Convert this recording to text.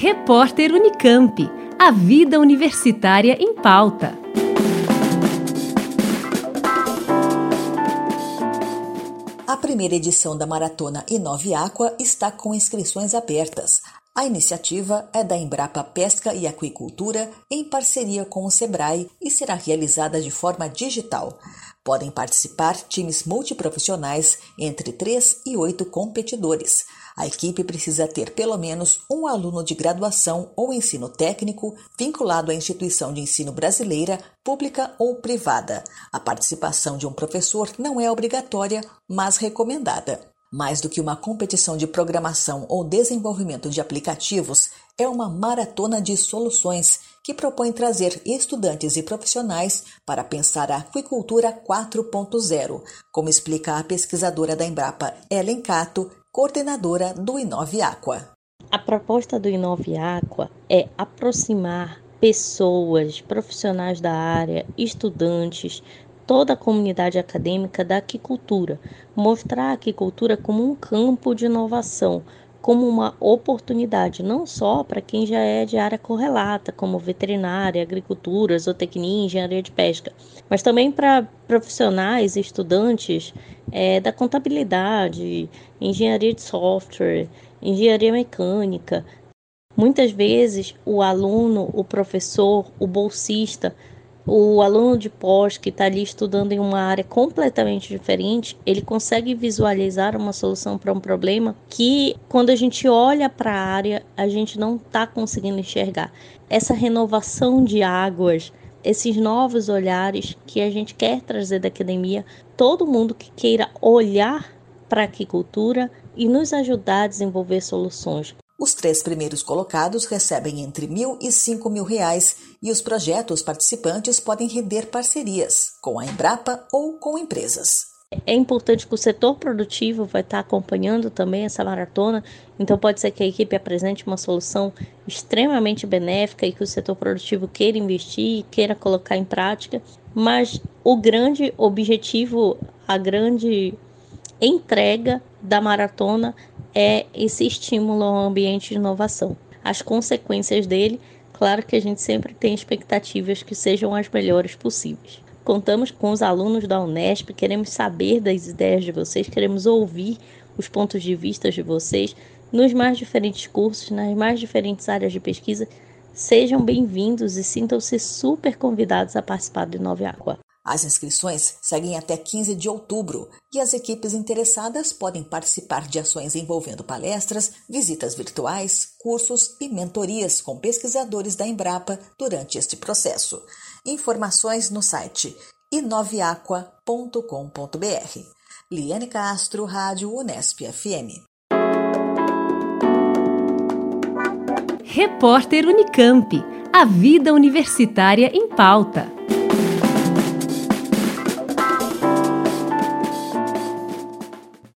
Repórter Unicamp. A vida universitária em pauta. A primeira edição da maratona Inove Aqua está com inscrições abertas. A iniciativa é da Embrapa Pesca e Aquicultura em parceria com o Sebrae e será realizada de forma digital. Podem participar times multiprofissionais entre 3 e 8 competidores. A equipe precisa ter pelo menos um aluno de graduação ou ensino técnico vinculado à instituição de ensino brasileira, pública ou privada. A participação de um professor não é obrigatória, mas recomendada. Mais do que uma competição de programação ou desenvolvimento de aplicativos, é uma maratona de soluções que propõe trazer estudantes e profissionais para pensar a aquicultura 4.0, como explica a pesquisadora da Embrapa, Ellen Cato, coordenadora do Inove Aqua. A proposta do Inove Aqua é aproximar pessoas, profissionais da área, estudantes, toda a comunidade acadêmica da aquicultura, mostrar a aquicultura como um campo de inovação, como uma oportunidade, não só para quem já é de área correlata, como veterinária, agricultura, zootecnia, engenharia de pesca, mas também para profissionais estudantes é, da contabilidade, engenharia de software, engenharia mecânica. Muitas vezes o aluno, o professor, o bolsista o aluno de pós que está ali estudando em uma área completamente diferente, ele consegue visualizar uma solução para um problema que, quando a gente olha para a área, a gente não está conseguindo enxergar. Essa renovação de águas, esses novos olhares que a gente quer trazer da academia, todo mundo que queira olhar para a aquicultura e nos ajudar a desenvolver soluções. Os três primeiros colocados recebem entre mil e cinco mil reais e os projetos participantes podem render parcerias com a Embrapa ou com empresas. É importante que o setor produtivo vai estar acompanhando também essa maratona, então pode ser que a equipe apresente uma solução extremamente benéfica e que o setor produtivo queira investir, queira colocar em prática, mas o grande objetivo, a grande entrega da maratona é esse estímulo ao ambiente de inovação. As consequências dele, claro que a gente sempre tem expectativas que sejam as melhores possíveis. Contamos com os alunos da Unesp, queremos saber das ideias de vocês, queremos ouvir os pontos de vista de vocês nos mais diferentes cursos, nas mais diferentes áreas de pesquisa. Sejam bem-vindos e sintam-se super convidados a participar do Inove Aqua. As inscrições seguem até 15 de outubro e as equipes interessadas podem participar de ações envolvendo palestras, visitas virtuais, cursos e mentorias com pesquisadores da Embrapa durante este processo. Informações no site inoveaqua.com.br. Liane Castro, Rádio Unesp FM. Repórter Unicamp. A vida universitária em pauta.